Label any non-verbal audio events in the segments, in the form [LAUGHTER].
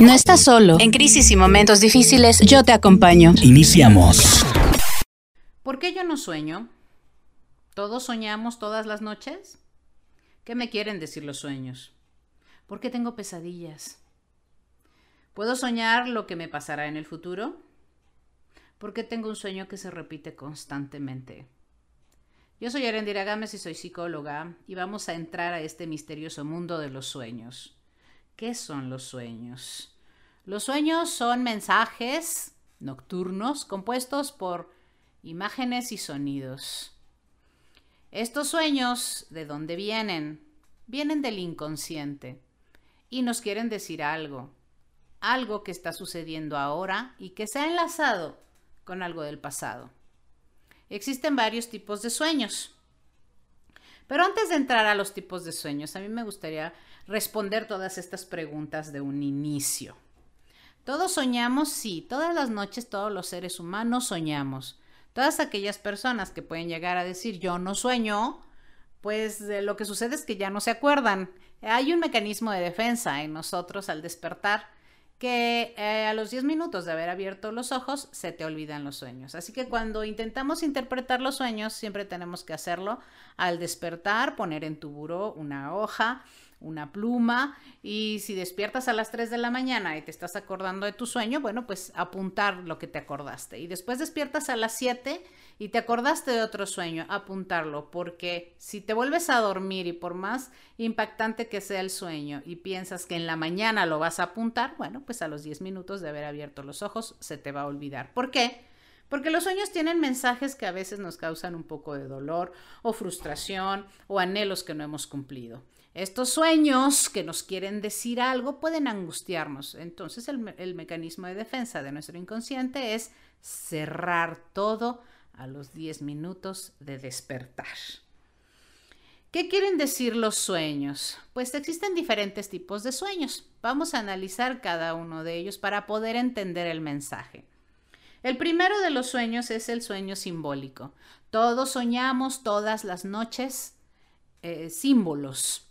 No estás solo. En crisis y momentos difíciles, yo te acompaño. Iniciamos. ¿Por qué yo no sueño? ¿Todos soñamos todas las noches? ¿Qué me quieren decir los sueños? ¿Por qué tengo pesadillas? ¿Puedo soñar lo que me pasará en el futuro? ¿Por qué tengo un sueño que se repite constantemente? Yo soy Arendira Gámez y soy psicóloga y vamos a entrar a este misterioso mundo de los sueños. ¿Qué son los sueños? Los sueños son mensajes nocturnos compuestos por imágenes y sonidos. Estos sueños, ¿de dónde vienen? Vienen del inconsciente y nos quieren decir algo, algo que está sucediendo ahora y que se ha enlazado con algo del pasado. Existen varios tipos de sueños. Pero antes de entrar a los tipos de sueños, a mí me gustaría responder todas estas preguntas de un inicio. ¿Todos soñamos? Sí, todas las noches todos los seres humanos soñamos. Todas aquellas personas que pueden llegar a decir yo no sueño, pues lo que sucede es que ya no se acuerdan. Hay un mecanismo de defensa en nosotros al despertar que eh, a los 10 minutos de haber abierto los ojos se te olvidan los sueños. Así que cuando intentamos interpretar los sueños, siempre tenemos que hacerlo al despertar, poner en tu buró una hoja, una pluma y si despiertas a las 3 de la mañana y te estás acordando de tu sueño, bueno, pues apuntar lo que te acordaste. Y después despiertas a las 7 y te acordaste de otro sueño, apuntarlo, porque si te vuelves a dormir y por más impactante que sea el sueño y piensas que en la mañana lo vas a apuntar, bueno, pues a los 10 minutos de haber abierto los ojos se te va a olvidar. ¿Por qué? Porque los sueños tienen mensajes que a veces nos causan un poco de dolor o frustración o anhelos que no hemos cumplido. Estos sueños que nos quieren decir algo pueden angustiarnos. Entonces el, mecanismo de defensa de nuestro inconsciente es cerrar todo a los 10 minutos de despertar. ¿Qué quieren decir los sueños? Pues existen diferentes tipos de sueños. Vamos a analizar cada uno de ellos para poder entender el mensaje. El primero de los sueños es el sueño simbólico. Todos soñamos todas las noches eh, símbolos.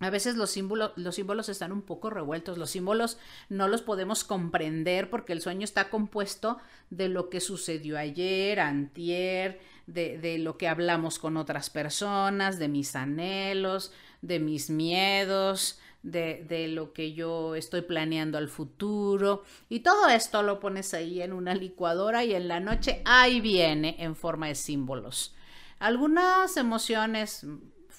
A veces los símbolos, los símbolos están un poco revueltos. Los símbolos no los podemos comprender porque el sueño está compuesto de lo que sucedió ayer, antier, de, de lo que hablamos con otras personas, de mis anhelos, de mis miedos, de, de, lo que yo estoy planeando al futuro. Y todo esto lo pones ahí en una licuadora y en la noche ahí viene en forma de símbolos. Algunas emociones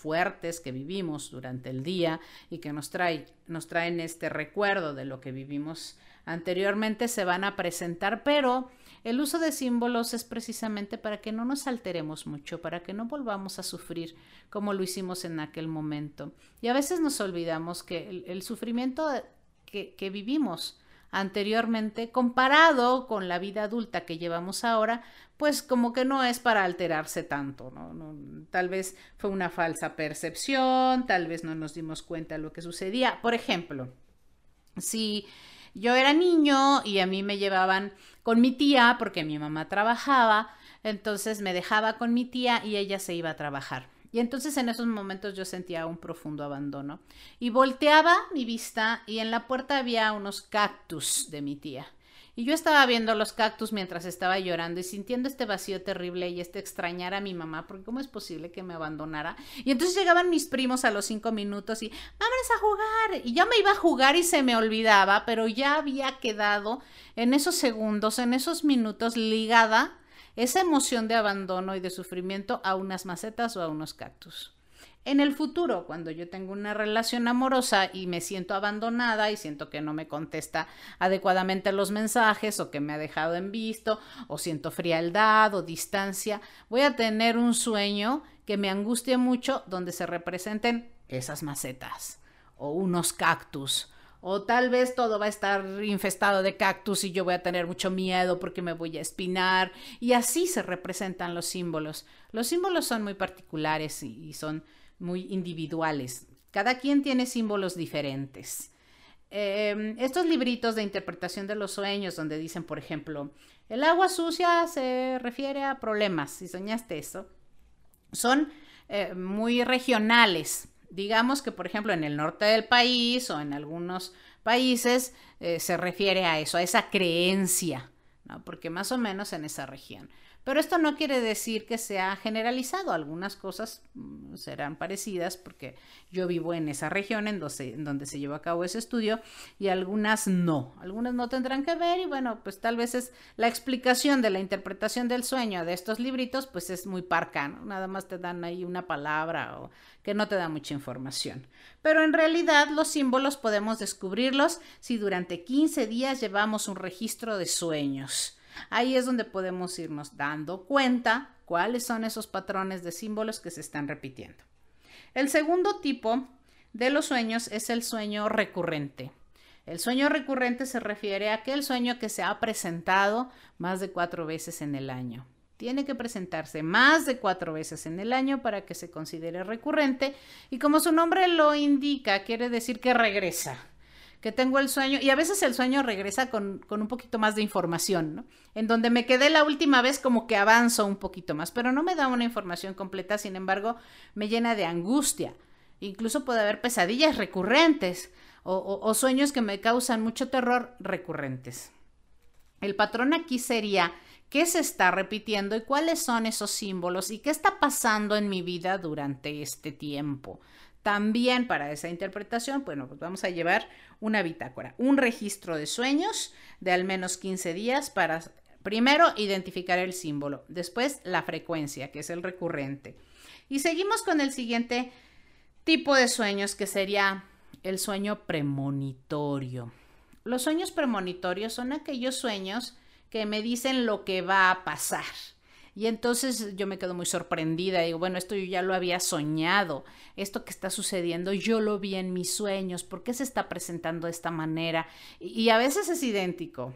fuertes que vivimos durante el día y que nos, trae, nos traen este recuerdo de lo que vivimos anteriormente se van a presentar, pero el uso de símbolos es precisamente para que no nos alteremos mucho, para que no volvamos a sufrir como lo hicimos en aquel momento. Y a veces nos olvidamos que el, sufrimiento que, que vivimos anteriormente, comparado con la vida adulta que llevamos ahora, pues como que no es para alterarse tanto, ¿no? Tal vez fue una falsa percepción, tal vez no nos dimos cuenta de lo que sucedía. Por ejemplo, si yo era niño y a mí me llevaban con mi tía porque mi mamá trabajaba, entonces me dejaba con mi tía y ella se iba a trabajar. Y entonces en esos momentos yo sentía un profundo abandono. Y volteaba mi vista y en la puerta había unos cactus de mi tía. Y yo estaba viendo los cactus mientras estaba llorando y sintiendo este vacío terrible y este extrañar a mi mamá, porque ¿cómo es posible que me abandonara? Y entonces llegaban mis primos a los cinco minutos y vámonos a jugar. Y ya me iba a jugar y se me olvidaba, pero ya había quedado en esos segundos, en esos minutos ligada esa emoción de abandono y de sufrimiento a unas macetas o a unos cactus. En el futuro, cuando yo tengo una relación amorosa y me siento abandonada y siento que no me contesta adecuadamente los mensajes o que me ha dejado en visto o siento frialdad o distancia, voy a tener un sueño que me angustie mucho donde se representen esas macetas o unos cactus o tal vez todo va a estar infestado de cactus y yo voy a tener mucho miedo porque me voy a espinar. Y así se representan los símbolos. Los símbolos son muy particulares y, son muy individuales. Cada quien tiene símbolos diferentes. Em, estos libritos de interpretación de los sueños, donde dicen, por ejemplo, el agua sucia se refiere a problemas, si soñaste eso, son eh, muy regionales digamos que, por ejemplo, en el norte del país o en algunos países eh, se refiere a eso, a esa creencia, ¿no? porque más o menos en esa región. Pero esto no quiere decir que sea generalizado. Algunas cosas mm, serán parecidas porque yo vivo en esa región en donde, se llevó a cabo ese estudio y algunas no. Algunas no tendrán que ver y bueno, pues tal vez es la explicación de la interpretación del sueño de estos libritos, pues es muy parca, Nada más te dan ahí una palabra o que no te da mucha información. Pero en realidad los símbolos podemos descubrirlos si durante 15 días llevamos un registro de sueños. Ahí es donde podemos irnos dando cuenta cuáles son esos patrones de símbolos que se están repitiendo. El segundo tipo de los sueños es el sueño recurrente. El sueño recurrente se refiere a aquel sueño que se ha presentado más de cuatro veces en el año. Tiene que presentarse más de cuatro veces en el año para que se considere recurrente y como su nombre lo indica, quiere decir que regresa que tengo el sueño, y a veces el sueño regresa con, un poquito más de información, ¿no? En donde me quedé la última vez como que avanzo un poquito más, pero no me da una información completa, sin embargo, me llena de angustia. Incluso puede haber pesadillas recurrentes o sueños que me causan mucho terror recurrentes. El patrón aquí sería qué se está repitiendo y cuáles son esos símbolos y qué está pasando en mi vida durante este tiempo. También para esa interpretación, bueno, pues vamos a llevar una bitácora, un registro de sueños de al menos 15 días para primero identificar el símbolo, después la frecuencia, que es el recurrente. Y seguimos con el siguiente tipo de sueños, que sería el sueño premonitorio. Los sueños premonitorios son aquellos sueños que me dicen lo que va a pasar. Y entonces yo me quedo muy sorprendida, digo, bueno, esto yo ya lo había soñado, esto que está sucediendo yo lo vi en mis sueños, ¿por qué se está presentando de esta manera? Y, a veces es idéntico.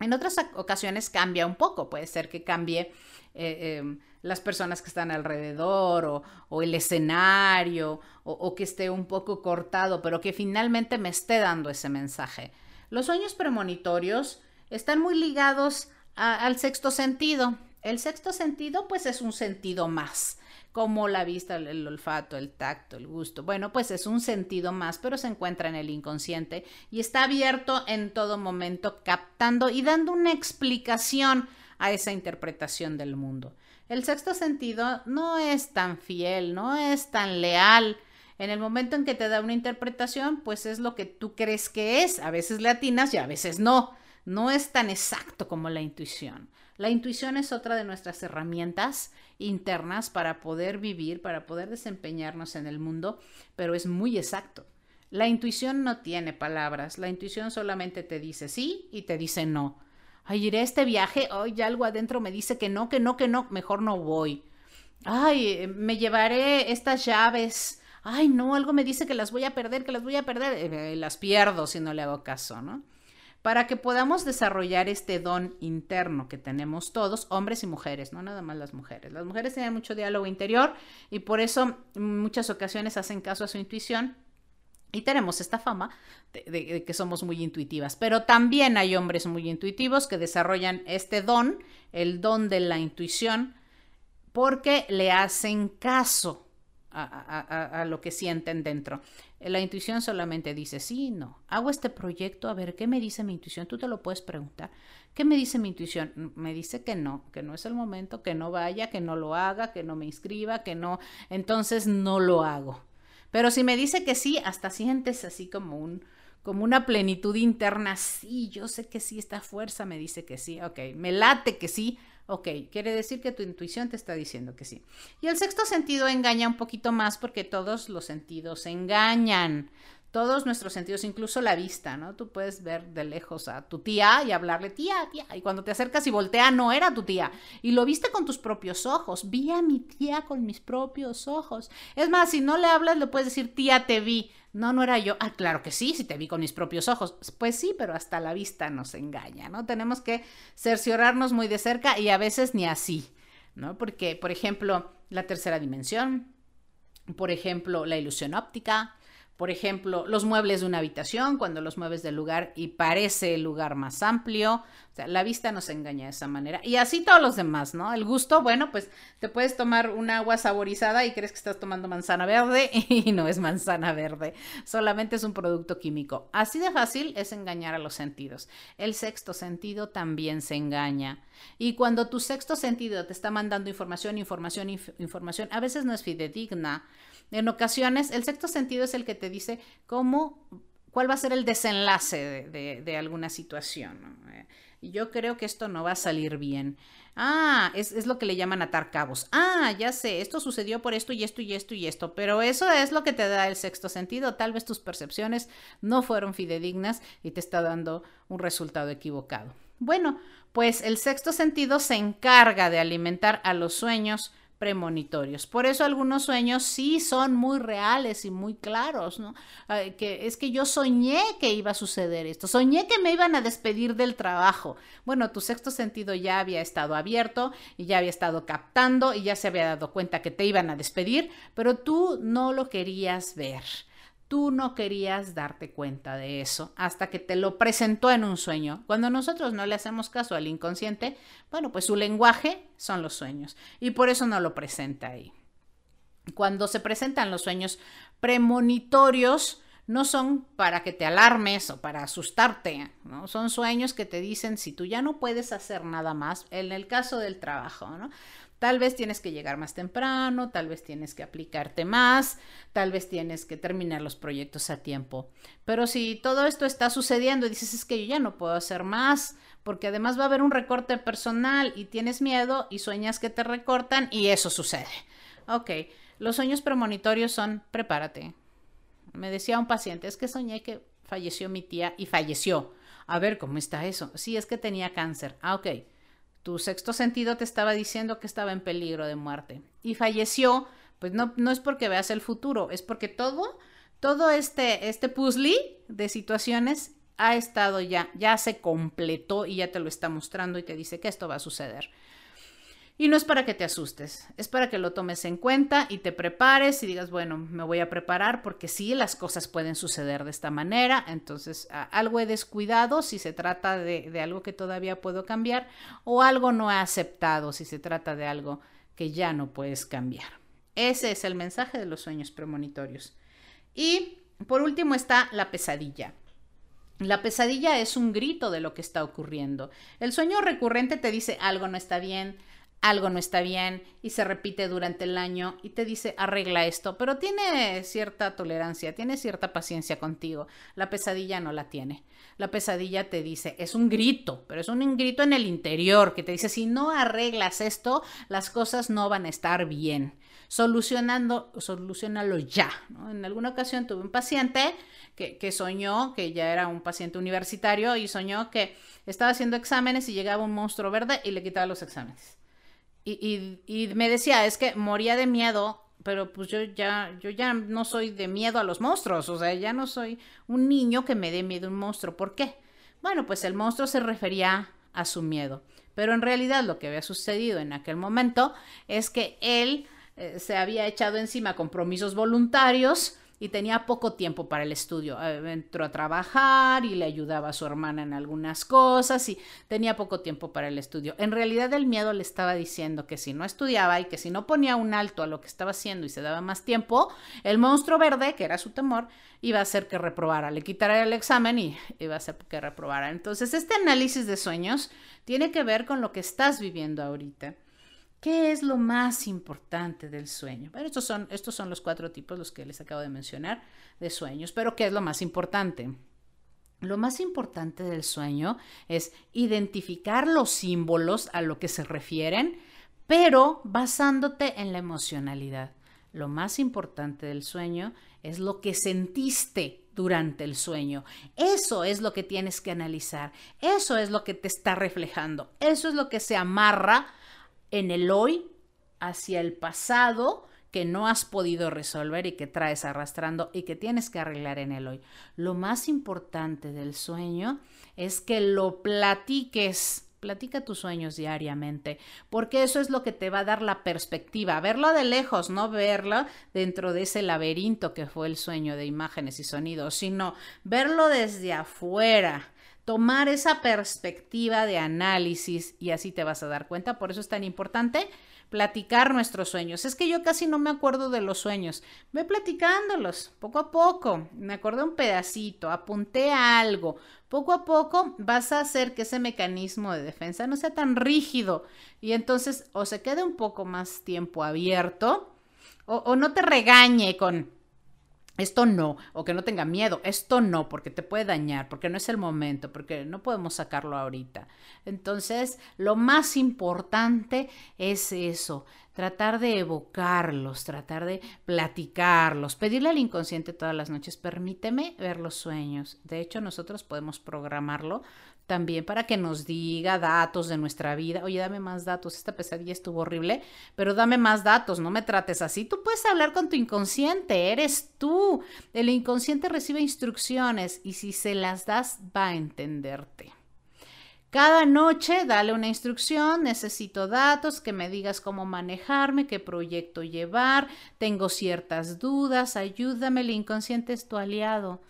En otras ocasiones cambia un poco, puede ser que cambie eh, em, las personas que están alrededor o, el escenario o, que esté un poco cortado, pero que finalmente me esté dando ese mensaje. Los sueños premonitorios están muy ligados al sexto sentido. El sexto sentido, pues es un sentido más, como la vista, el, olfato, el tacto, el gusto. Bueno, pues es un sentido más, pero se encuentra en el inconsciente y está abierto en todo momento, captando y dando una explicación a esa interpretación del mundo. El sexto sentido no es tan fiel, no es tan leal. En el momento en que te da una interpretación, pues es lo que tú crees que es. A veces le atinas y a veces no. No es tan exacto como la intuición. La intuición es otra de nuestras herramientas internas para poder vivir, para poder desempeñarnos en el mundo, pero es muy exacto. La intuición no tiene palabras, la intuición solamente te dice sí y te dice no. Ay, iré a este viaje, hoy algo adentro me dice que no, que no, que no, mejor no voy. Ay, me llevaré estas llaves. Ay, no, algo me dice que las voy a perder, que las voy a perder. Eh, las pierdo si no le hago caso, ¿no? Para que podamos desarrollar este don interno que tenemos todos, hombres y mujeres, no nada más las mujeres. Las mujeres tienen mucho diálogo interior y por eso en muchas ocasiones hacen caso a su intuición y tenemos esta fama de, que somos muy intuitivas, pero también hay hombres muy intuitivos que desarrollan este don, el don de la intuición, porque le hacen caso a, lo que sienten dentro. La intuición solamente dice sí, no. Hago este proyecto, a ver, ¿qué me dice mi intuición? Tú te lo puedes preguntar. ¿Qué me dice mi intuición? Me dice que no, que no es el momento, que no vaya, que no lo haga, que no me inscriba, que no. Entonces no lo hago. Pero si me dice que sí, hasta sientes así como un, como una plenitud interna. Sí, yo sé que sí, esta fuerza me dice que sí. Ok, me late que sí, Ok, quiere decir que tu intuición te está diciendo que sí. Y el sexto sentido engaña un poquito más porque todos los sentidos engañan. Todos nuestros sentidos, incluso la vista, ¿no? Tú puedes ver de lejos a tu tía y hablarle, tía, tía. Y cuando te acercas y voltea, no era tu tía. Y lo viste con tus propios ojos. Vi a mi tía con mis propios ojos. Es más, si no le hablas, le puedes decir, tía, te vi. No, no era yo. Ah, claro que sí, si te vi con mis propios ojos. Pues sí, pero hasta la vista nos engaña, ¿no? Tenemos que cerciorarnos muy de cerca y a veces ni así, ¿no? Porque, por ejemplo, la tercera dimensión, por ejemplo, la ilusión óptica, por ejemplo, los muebles de una habitación, cuando los mueves del lugar y parece el lugar más amplio. O sea, la vista nos engaña de esa manera. Y así todos los demás, ¿no? El gusto, bueno, pues te puedes tomar un agua saborizada y crees que estás tomando manzana verde [LAUGHS] y no es manzana verde. Solamente es un producto químico. Así de fácil es engañar a los sentidos. El sexto sentido también se engaña. Y cuando tu sexto sentido te está mandando información, información, información, a veces no es fidedigna. En ocasiones, el sexto sentido es el que te dice cómo, cuál va a ser el desenlace de, alguna situación. Y yo creo que esto no va a salir bien. Ah, es, es, lo que le llaman atar cabos. Ah, ya sé, esto sucedió por esto y esto y esto y esto, pero eso es lo que te da el sexto sentido. Tal vez tus percepciones no fueron fidedignas y te está dando un resultado equivocado. Bueno, pues el sexto sentido se encarga de alimentar a los sueños premonitorios. Por eso algunos sueños sí son muy reales y muy claros, ¿no? que es que yo soñé que iba a suceder esto, soñé que me iban a despedir del trabajo. Bueno, tu sexto sentido ya había estado abierto y ya había estado captando y ya se había dado cuenta que te iban a despedir, pero tú no lo querías ver. Tú no querías darte cuenta de eso hasta que te lo presentó en un sueño. Cuando nosotros no le hacemos caso al inconsciente, bueno, pues su lenguaje son los sueños y por eso no lo presenta ahí. Cuando se presentan los sueños premonitorios, no son para que te alarmes o para asustarte, ¿no? Son sueños que te dicen si tú ya no puedes hacer nada más, en el caso del trabajo, ¿no? Tal vez tienes que llegar más temprano, tal vez tienes que aplicarte más, tal vez tienes que terminar los proyectos a tiempo. Pero si todo esto está sucediendo y dices es que yo ya no puedo hacer más, porque además va a haber un recorte personal y tienes miedo y sueñas que te recortan y eso sucede. Ok, los sueños premonitorios son prepárate. Me decía un paciente, es que soñé que falleció mi tía y falleció. A ver, ¿cómo está eso? Sí, es que tenía cáncer. Ah, ok tu sexto sentido te estaba diciendo que estaba en peligro de muerte y falleció, pues no, no es porque veas el futuro, es porque todo, todo este, este puzzle de situaciones ha estado ya, ya se completó y ya te lo está mostrando y te dice que esto va a suceder. Y no es para que te asustes, es para que lo tomes en cuenta y te prepares y digas, bueno, me voy a preparar porque sí, las cosas pueden suceder de esta manera, entonces algo he descuidado si se trata de, de algo que todavía puedo cambiar o algo no he aceptado si se trata de algo que ya no puedes cambiar. Ese es el mensaje de los sueños premonitorios. Y por último está la pesadilla. La pesadilla es un grito de lo que está ocurriendo. El sueño recurrente te dice algo no está bien, algo no está bien y se repite durante el año y te dice arregla esto, pero tiene cierta tolerancia, tiene cierta paciencia contigo. La pesadilla no la tiene. La pesadilla te dice, es un grito, pero es un grito en el interior que te dice, si no arreglas esto, las cosas no van a estar bien. Solucionando, solucionalo ya. En alguna ocasión tuve un paciente que, que soñó, que ya era un paciente universitario, y soñó que estaba haciendo exámenes y llegaba un monstruo verde y le quitaba los exámenes. Y, me decía, es que moría de miedo, pero pues yo ya, yo ya no soy de miedo a los monstruos, o sea, ya no soy un niño que me dé miedo a un monstruo. ¿Por qué? Bueno, pues el monstruo se refería a su miedo, pero en realidad lo que había sucedido en aquel momento es que él eh, se había echado encima compromisos voluntarios y tenía poco tiempo para el estudio. Eh, entró a trabajar y le ayudaba a su hermana en algunas cosas y tenía poco tiempo para el estudio. En realidad el miedo le estaba diciendo que si no estudiaba y que si no ponía un alto a lo que estaba haciendo y se daba más tiempo, el monstruo verde, que era su temor, iba a hacer que reprobara, le quitara el examen y iba a hacer que reprobara. Entonces este análisis de sueños tiene que ver con lo que estás viviendo ahorita. ¿Qué es lo más importante del sueño? Bueno, estos son, estos son los cuatro tipos, los que les acabo de mencionar, de sueños. Pero ¿qué es lo más importante? Lo más importante del sueño es identificar los símbolos a lo que se refieren, pero basándote en la emocionalidad. Lo más importante del sueño es lo que sentiste durante el sueño. Eso es lo que tienes que analizar. Eso es lo que te está reflejando. Eso es lo que se amarra en el hoy hacia el pasado que no has podido resolver y que traes arrastrando y que tienes que arreglar en el hoy. Lo más importante del sueño es que lo platiques Platica tus sueños diariamente, porque eso es lo que te va a dar la perspectiva, verlo de lejos, no verlo dentro de ese laberinto que fue el sueño de imágenes y sonidos, sino verlo desde afuera, tomar esa perspectiva de análisis y así te vas a dar cuenta. Por eso es tan importante platicar nuestros sueños. Es que yo casi no me acuerdo de los sueños. Ve platicándolos poco a poco. Me acordé un pedacito, apunté algo. Poco a poco vas a hacer que ese mecanismo de defensa no sea tan rígido y entonces o se quede un poco más tiempo abierto o no te regañe con esto no, o que no tenga miedo, esto no, porque te puede dañar, porque no es el momento, porque no podemos sacarlo ahorita. Entonces, lo más importante es eso, tratar de evocarlos, tratar de platicarlos, pedirle al inconsciente todas las noches, permíteme ver los sueños. De hecho, nosotros podemos programarlo también para que nos diga datos de nuestra vida. Oye, dame más datos, esta pesadilla estuvo horrible, pero dame más datos, no me trates así. Tú puedes hablar con tu inconsciente, eres tú. El inconsciente recibe instrucciones y si se las das va a entenderte. Cada noche dale una instrucción, necesito datos, que me digas cómo manejarme, qué proyecto llevar, tengo ciertas dudas, ayúdame, el inconsciente es tu aliado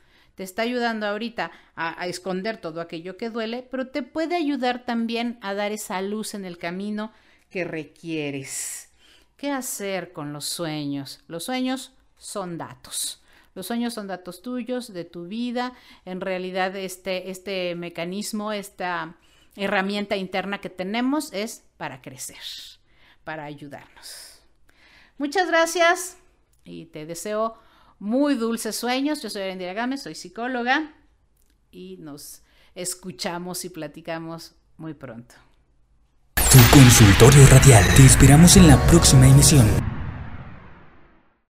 te está ayudando ahorita a, esconder todo aquello que duele, pero te puede ayudar también a dar esa luz en el camino que requieres. ¿Qué hacer con los sueños? Los sueños son datos. Los sueños son datos tuyos, de tu vida. En realidad, este, este mecanismo, esta herramienta interna que tenemos es para crecer, para ayudarnos. Muchas gracias y te deseo muy dulces sueños. Yo soy Arendira Gámez, soy psicóloga y nos escuchamos y platicamos muy pronto. Tu consultorio radial. Te esperamos en la próxima emisión.